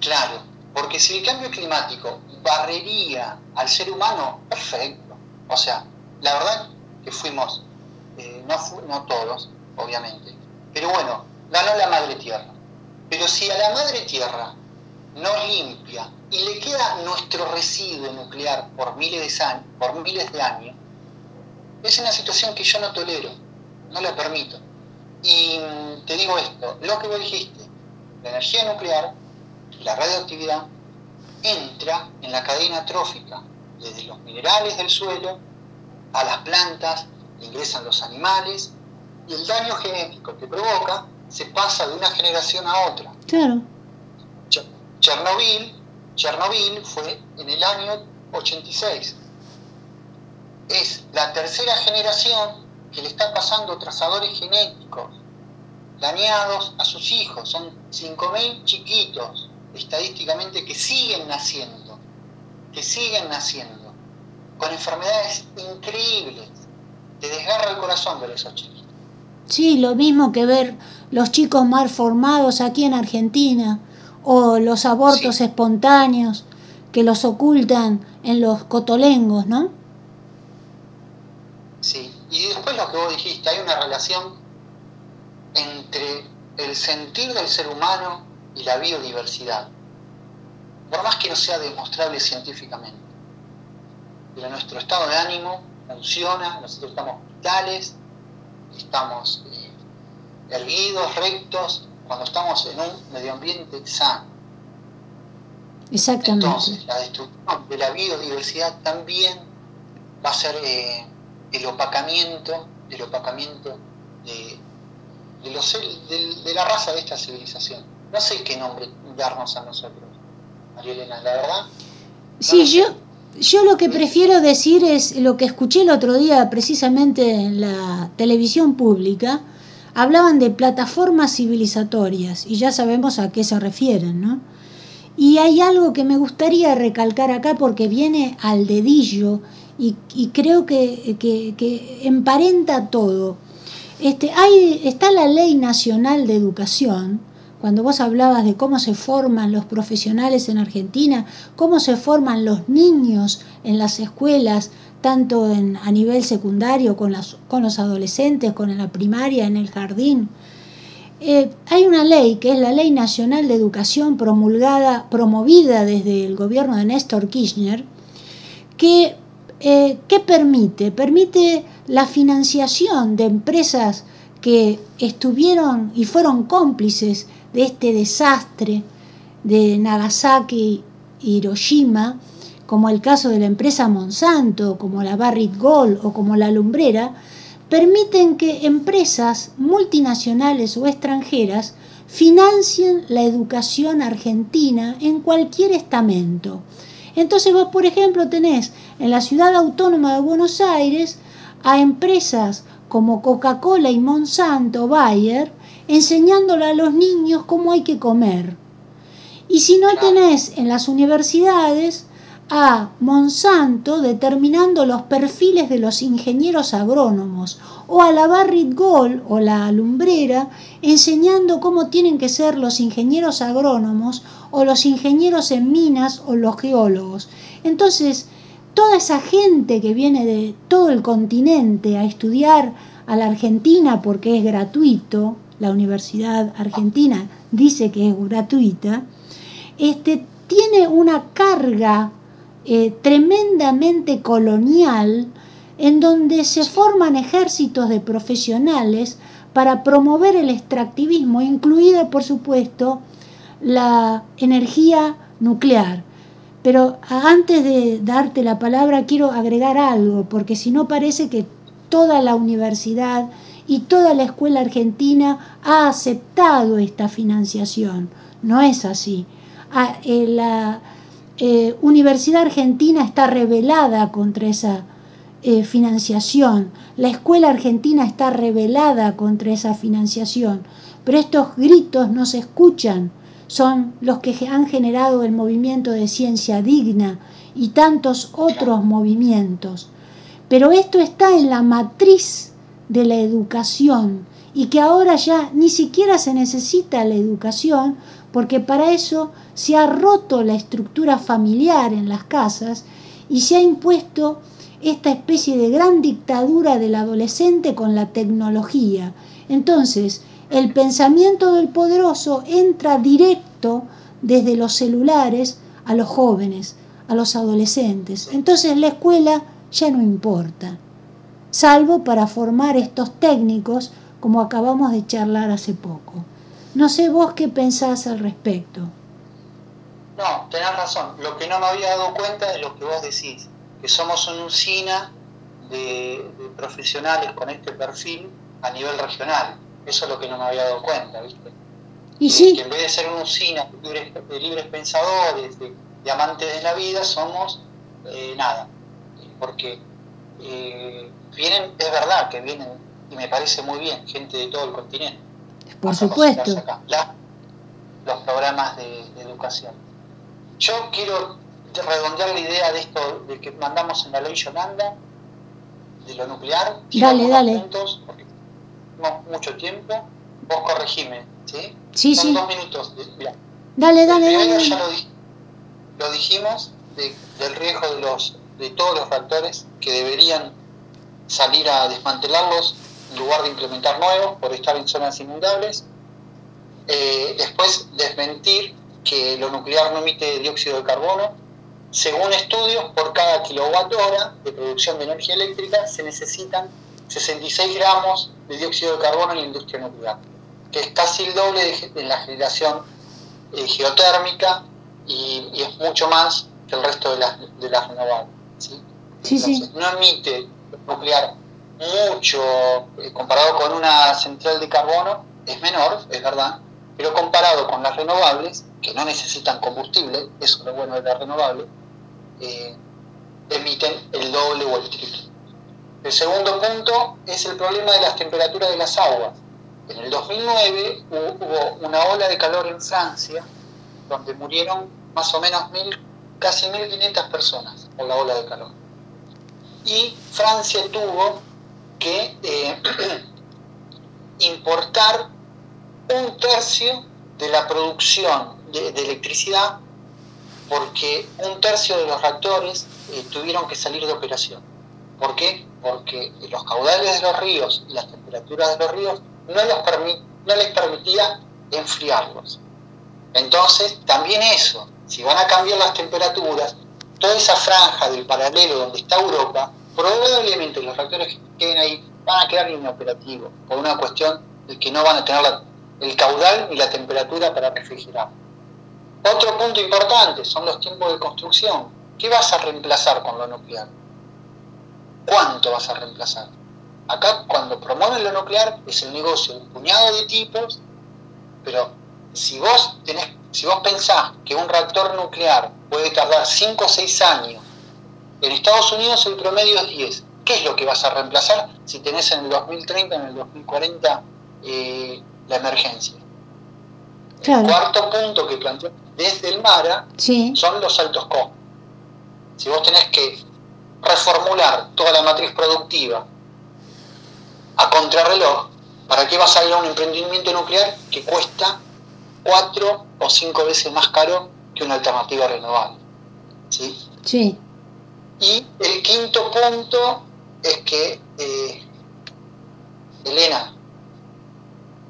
Claro, porque si el cambio climático barrería al ser humano, perfecto. O sea, la verdad que fuimos, eh, no, no todos, obviamente, pero bueno, ganó la madre tierra. Pero si a la madre tierra no limpia y le queda nuestro residuo nuclear por miles de, años, por miles de años, Es una situación que yo no tolero, no la permito. Y te digo esto, lo que vos dijiste, la energía nuclear, la radioactividad, entra en la cadena trófica, desde los minerales del suelo a las plantas, ingresan los animales, y el daño genético que provoca se pasa de una generación a otra. Claro. Chernobyl, Chernobyl fue en el año 86. Es la tercera generación que le está pasando trazadores genéticos dañados a sus hijos. Son 5.000 chiquitos, estadísticamente, que siguen naciendo, que siguen naciendo, con enfermedades increíbles. Te desgarra el corazón de esos chiquitos. Sí, lo mismo que ver los chicos mal formados aquí en Argentina o los abortos espontáneos que los ocultan en los cotolengos, ¿no? Y después lo que vos dijiste, hay una relación entre el sentir del ser humano y la biodiversidad, por más que no sea demostrable científicamente. Pero nuestro estado de ánimo funciona, nosotros estamos vitales, estamos eh, erguidos, rectos, cuando estamos en un medio ambiente sano. Exactamente. Entonces, la destrucción de la biodiversidad también va a ser eh, el opacamiento, el opacamiento de, de, los, de, de, la raza de esta civilización. No sé qué nombre darnos a nosotros, María Elena, la verdad. sí, yo, yo lo que prefiero decir es lo que escuché el otro día precisamente en la televisión pública. Hablaban de plataformas civilizatorias y ya sabemos a qué se refieren, ¿no? Y hay algo que me gustaría recalcar acá porque viene al dedillo y, creo que, que, que, emparenta todo. Este, hay, está la Ley Nacional de Educación, cuando vos hablabas de cómo se forman los profesionales en Argentina, cómo se forman los niños en las escuelas, tanto en, a nivel secundario, con, las, con los adolescentes, con la primaria, en el jardín. Eh, hay una ley que es la Ley Nacional de Educación promulgada, promovida desde el gobierno de Néstor Kirchner, que, eh, que permite, permite la financiación de empresas que estuvieron y fueron cómplices de este desastre de Nagasaki y Hiroshima, como el caso de la empresa Monsanto, como la Barrick Gold o como la Lumbrera, permiten que empresas multinacionales o extranjeras financien la educación argentina en cualquier estamento. Entonces vos, por ejemplo, tenés en la ciudad autónoma de Buenos Aires a empresas como Coca-Cola y Monsanto, Bayer, enseñándole a los niños cómo hay que comer. Y si no tenés en las universidades a Monsanto determinando los perfiles de los ingenieros agrónomos o a la Barrit Gold o la Lumbrera enseñando cómo tienen que ser los ingenieros agrónomos o los ingenieros en minas o los geólogos. Entonces, toda esa gente que viene de todo el continente a estudiar a la Argentina porque es gratuito, la Universidad Argentina dice que es gratuita, este, tiene una carga eh, tremendamente colonial en donde se forman ejércitos de profesionales para promover el extractivismo, incluida por supuesto la energía nuclear. Pero antes de darte la palabra quiero agregar algo, porque si no parece que toda la universidad y toda la escuela argentina ha aceptado esta financiación. No es así. Ah, eh, la, eh, Universidad Argentina está rebelada contra esa eh, financiación, la escuela argentina está rebelada contra esa financiación, pero estos gritos no se escuchan, son los que han generado el movimiento de ciencia digna y tantos otros movimientos. Pero esto está en la matriz de la educación y que ahora ya ni siquiera se necesita la educación porque para eso se ha roto la estructura familiar en las casas y se ha impuesto esta especie de gran dictadura del adolescente con la tecnología. Entonces, el pensamiento del poderoso entra directo desde los celulares a los jóvenes, a los adolescentes. Entonces la escuela ya no importa. salvo para formar estos técnicos como acabamos de charlar hace poco. No sé vos qué pensás al respecto. No, tenés razón. Lo que no me había dado cuenta es lo que vos decís, que somos una usina de, profesionales con este perfil a nivel regional. Eso es lo que no me había dado cuenta, ¿viste? Y sí. Que en vez de ser una usina de libres, pensadores, de, amantes de la vida, somos eh, nada. Porque eh, vienen, es verdad que vienen, y me parece muy bien, gente de todo el continente. Por supuesto. los programas de educación. Yo quiero redondear la idea de esto de que mandamos en la ley Yolanda, de lo nuclear. Dale, dale. Puntos, porque no mucho tiempo. Vos corregime, ¿sí? Sí, Son sí. dos minutos. Dale, dale, dale. ya lo, dijimos, del riesgo de, los, de todos los reactores que deberían salir a desmantelarlos en lugar de implementar nuevos por estar en zonas inundables. Eh, después, desmentir que lo nuclear no emite dióxido de carbono. Según estudios, por cada kilowatt hora de producción de energía eléctrica se necesitan 66 gramos de dióxido de carbono en la industria nuclear, que es casi el doble de, la generación eh, geotérmica y, es mucho más que el resto de las, de las renovables. ¿sí? Sí, No emite nuclear mucho eh, comparado con una central de carbono, es menor, es verdad, pero comparado con las renovables, que no necesitan combustible, eso es lo bueno de la renovable, eh, emiten el doble o el triple. El segundo punto es el problema de las temperaturas de las aguas. En el 2009 hubo una ola de calor en Francia, donde murieron más o menos mil, casi 1.500 personas por la ola de calor. Y Francia tuvo que eh, [CLEARS THROAT] importar un tercio de la producción de, electricidad porque un tercio de los reactores eh, tuvieron que salir de operación. ¿Por qué? Porque los caudales de los ríos y las temperaturas de los ríos no, no les permitía enfriarlos. Entonces, también eso, si van a cambiar las temperaturas, toda esa franja del paralelo donde está Europa, probablemente los reactores que queden ahí van a quedar inoperativos por una cuestión de que no van a tener el caudal y la temperatura para refrigerar. Otro punto importante son los tiempos de construcción. ¿Qué vas a reemplazar con lo nuclear? ¿Cuánto vas a reemplazar? Acá cuando promueven lo nuclear es el negocio de un puñado de tipos, pero si vos tenés, si vos pensás que un reactor nuclear puede tardar 5 o 6 años, en Estados Unidos el promedio es 10. ¿Qué es lo que vas a reemplazar si tenés en el 2030, en el 2040 eh, la emergencia? El cuarto punto que planteó desde el MARA son los altos costos. Si vos tenés que reformular toda la matriz productiva a contrarreloj, ¿para qué vas a ir a un emprendimiento nuclear que cuesta cuatro o cinco veces más caro que una alternativa renovable? ¿Sí? Sí. Y el quinto punto es que, eh, Elena,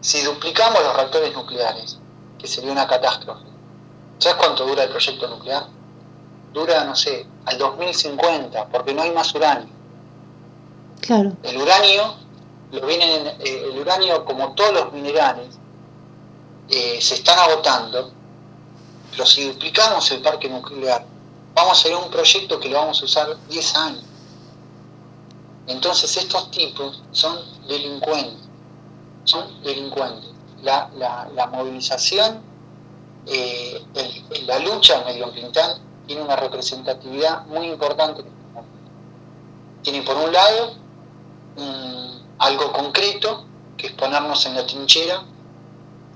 si duplicamos los reactores nucleares, que sería una catástrofe, ¿sabes cuánto dura el proyecto nuclear? Dura, no sé, al 2050, porque no hay más uranio. Claro. El uranio, lo vienen, eh, el uranio, como todos los minerales, eh, se están agotando, pero si duplicamos el parque nuclear, vamos a hacer un proyecto que lo vamos a usar 10 años. Entonces estos tipos son delincuentes, son delincuentes. La, la, movilización, eh, la lucha medioambiental tiene una representatividad muy importante. Tiene por un lado algo concreto, que es ponernos en la trinchera,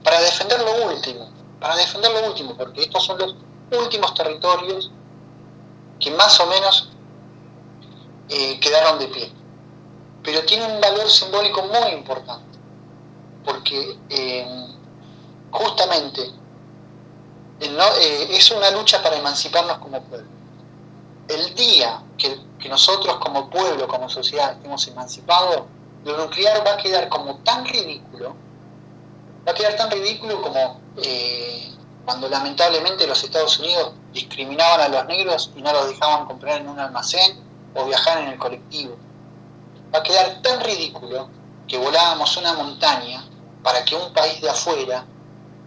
para defender lo último, para defender lo último, porque estos son los últimos territorios que más o menos eh, quedaron de pie. Pero tiene un valor simbólico muy importante, porque eh, justamente eh, es una lucha para emanciparnos como pueblo. El día que, nosotros como pueblo, como sociedad, estemos emancipados, lo nuclear va a quedar como tan ridículo, va a quedar tan ridículo como cuando lamentablemente los Estados Unidos discriminaban a los negros y no los dejaban comprar en un almacén o viajar en el colectivo. va a quedar tan ridículo que volábamos una montaña para que un país de afuera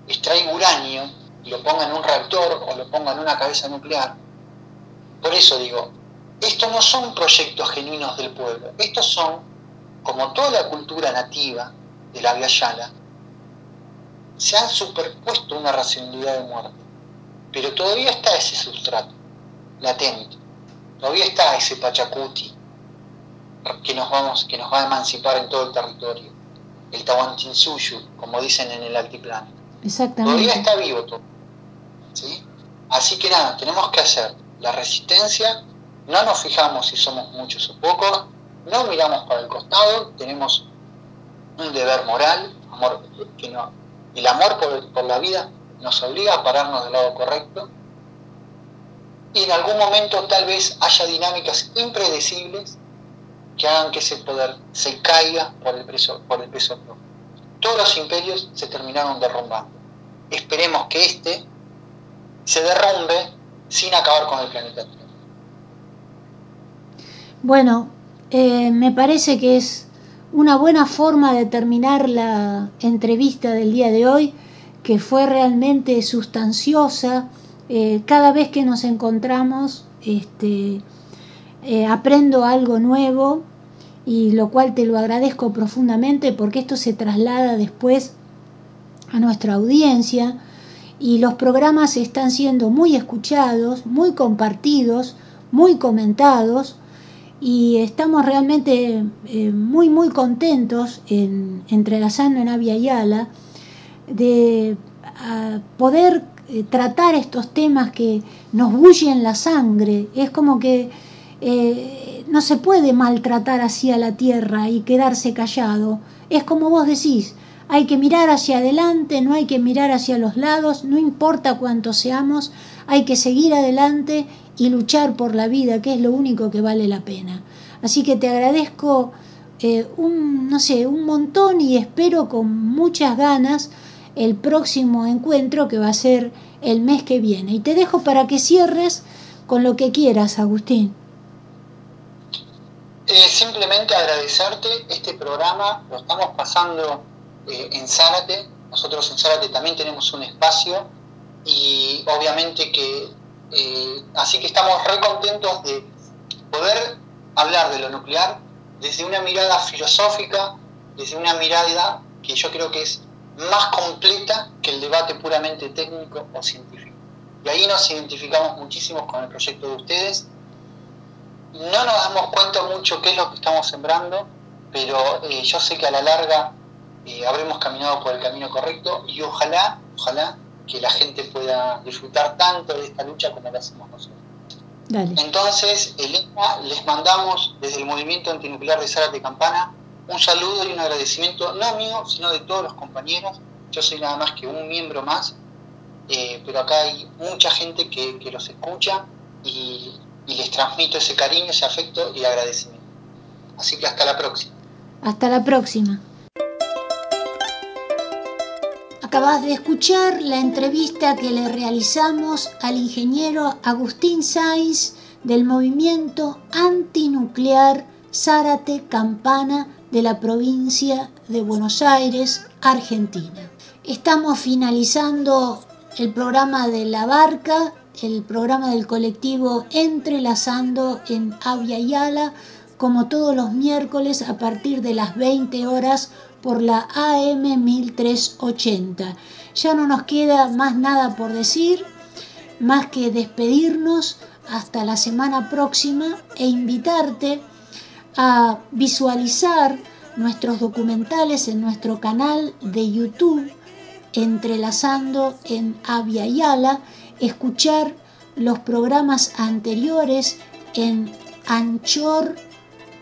extraiga uranio y lo ponga en un reactor o lo ponga en una cabeza nuclear. Por eso digo, estos no son proyectos genuinos del pueblo, estos son, como toda la cultura nativa de la Via Yala, se han superpuesto una racionalidad de muerte, pero todavía está ese sustrato latente, todavía está ese Pachacuti que nos, vamos, que nos va a emancipar en todo el territorio, el Tawantinsuyu, como dicen en el altiplano. Exactamente. Todavía está vivo todo. ¿sí? Así que nada, tenemos que hacer la resistencia, no nos fijamos si somos muchos o pocos, no miramos para el costado, tenemos un deber moral, amor, que no, el amor por, por la vida nos obliga a pararnos del lado correcto y en algún momento tal vez haya dinámicas impredecibles que hagan que ese poder se caiga por el peso, por el peso propio. Todos los imperios se terminaron derrumbando. Esperemos que este se derrumbe sin acabar con el planeta. Bueno, eh, me parece que es una buena forma de terminar la entrevista del día de hoy, que fue realmente sustanciosa. Eh, cada vez que nos encontramos, este, eh, aprendo algo nuevo y lo cual te lo agradezco profundamente porque esto se traslada después a nuestra audiencia y los programas están siendo muy escuchados, muy compartidos, muy comentados y estamos realmente eh, muy muy contentos en entrelazando en Avia Yala de poder eh, tratar estos temas que nos bullen la sangre. Es como que eh, no se puede maltratar así a la tierra y quedarse callado. Es como vos decís, hay que mirar hacia adelante, no hay que mirar hacia los lados, no importa cuánto seamos, hay que seguir adelante y luchar por la vida, que es lo único que vale la pena. Así que te agradezco eh, un, no sé, un montón y espero con muchas ganas el próximo encuentro que va a ser el mes que viene. Y te dejo para que cierres con lo que quieras, Agustín. Eh, simplemente agradecerte este programa, lo estamos pasando eh, en Zárate, nosotros en Zárate también tenemos un espacio y obviamente que, eh, así que estamos re contentos de poder hablar de lo nuclear desde una mirada filosófica, desde una mirada que yo creo que es más completa que el debate puramente técnico o científico. Y ahí nos identificamos muchísimo con el proyecto de ustedes no nos damos cuenta mucho qué es lo que estamos sembrando, pero eh, yo sé que a la larga eh, habremos caminado por el camino correcto y ojalá, ojalá que la gente pueda disfrutar tanto de esta lucha como lo hacemos nosotros. Entonces, Elena, les mandamos desde el Movimiento Antinuclear de Zárate Campana un saludo y un agradecimiento, no mío, sino de todos los compañeros. Yo soy nada más que un miembro más, eh, pero acá hay mucha gente que, que los escucha y y les transmito ese cariño, ese afecto y agradecimiento. Así que hasta la próxima. Hasta la próxima. Acabas de escuchar la entrevista que le realizamos al ingeniero Agustín Saiz del movimiento antinuclear Zárate Campana de la provincia de Buenos Aires, Argentina. Estamos finalizando el programa de La Barca el programa del colectivo Entrelazando en Avia Yala, como todos los miércoles a partir de las 20 horas por la AM 1380. Ya no nos queda más nada por decir, más que despedirnos hasta la semana próxima e invitarte a visualizar nuestros documentales en nuestro canal de YouTube Entrelazando en Avia Yala escuchar los programas anteriores en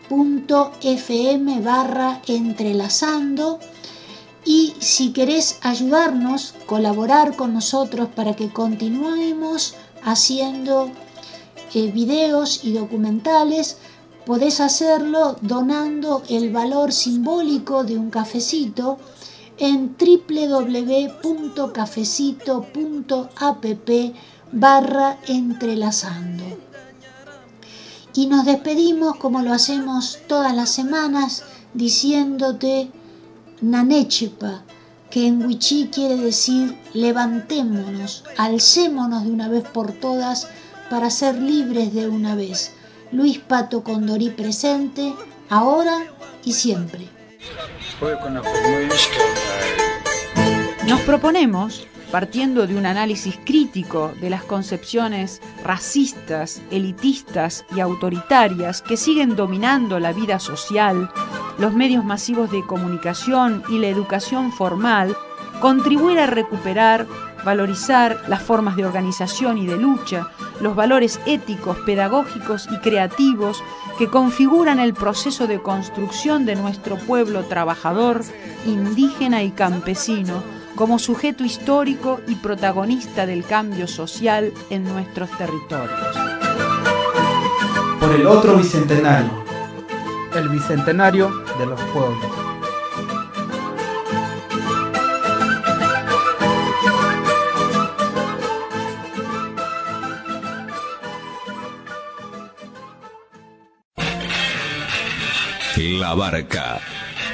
anchor.fm barra entrelazando y si querés ayudarnos, colaborar con nosotros para que continuemos haciendo eh, videos y documentales, podés hacerlo donando el valor simbólico de un cafecito en www.cafecito.app barra entrelazando. Y nos despedimos como lo hacemos todas las semanas diciéndote Nanechepa, que en Huichí quiere decir levantémonos, alcémonos de una vez por todas para ser libres de una vez. Luis Pato Condorí presente, ahora y siempre. Nos proponemos, partiendo de un análisis crítico de las concepciones racistas, elitistas y autoritarias que siguen dominando la vida social, los medios masivos de comunicación y la educación formal, contribuir a recuperar, valorizar las formas de organización y de lucha, los valores éticos, pedagógicos y creativos que configuran el proceso de construcción de nuestro pueblo trabajador, indígena y campesino, como sujeto histórico y protagonista del cambio social en nuestros territorios. Por el otro bicentenario el bicentenario de los pueblos. La Barca.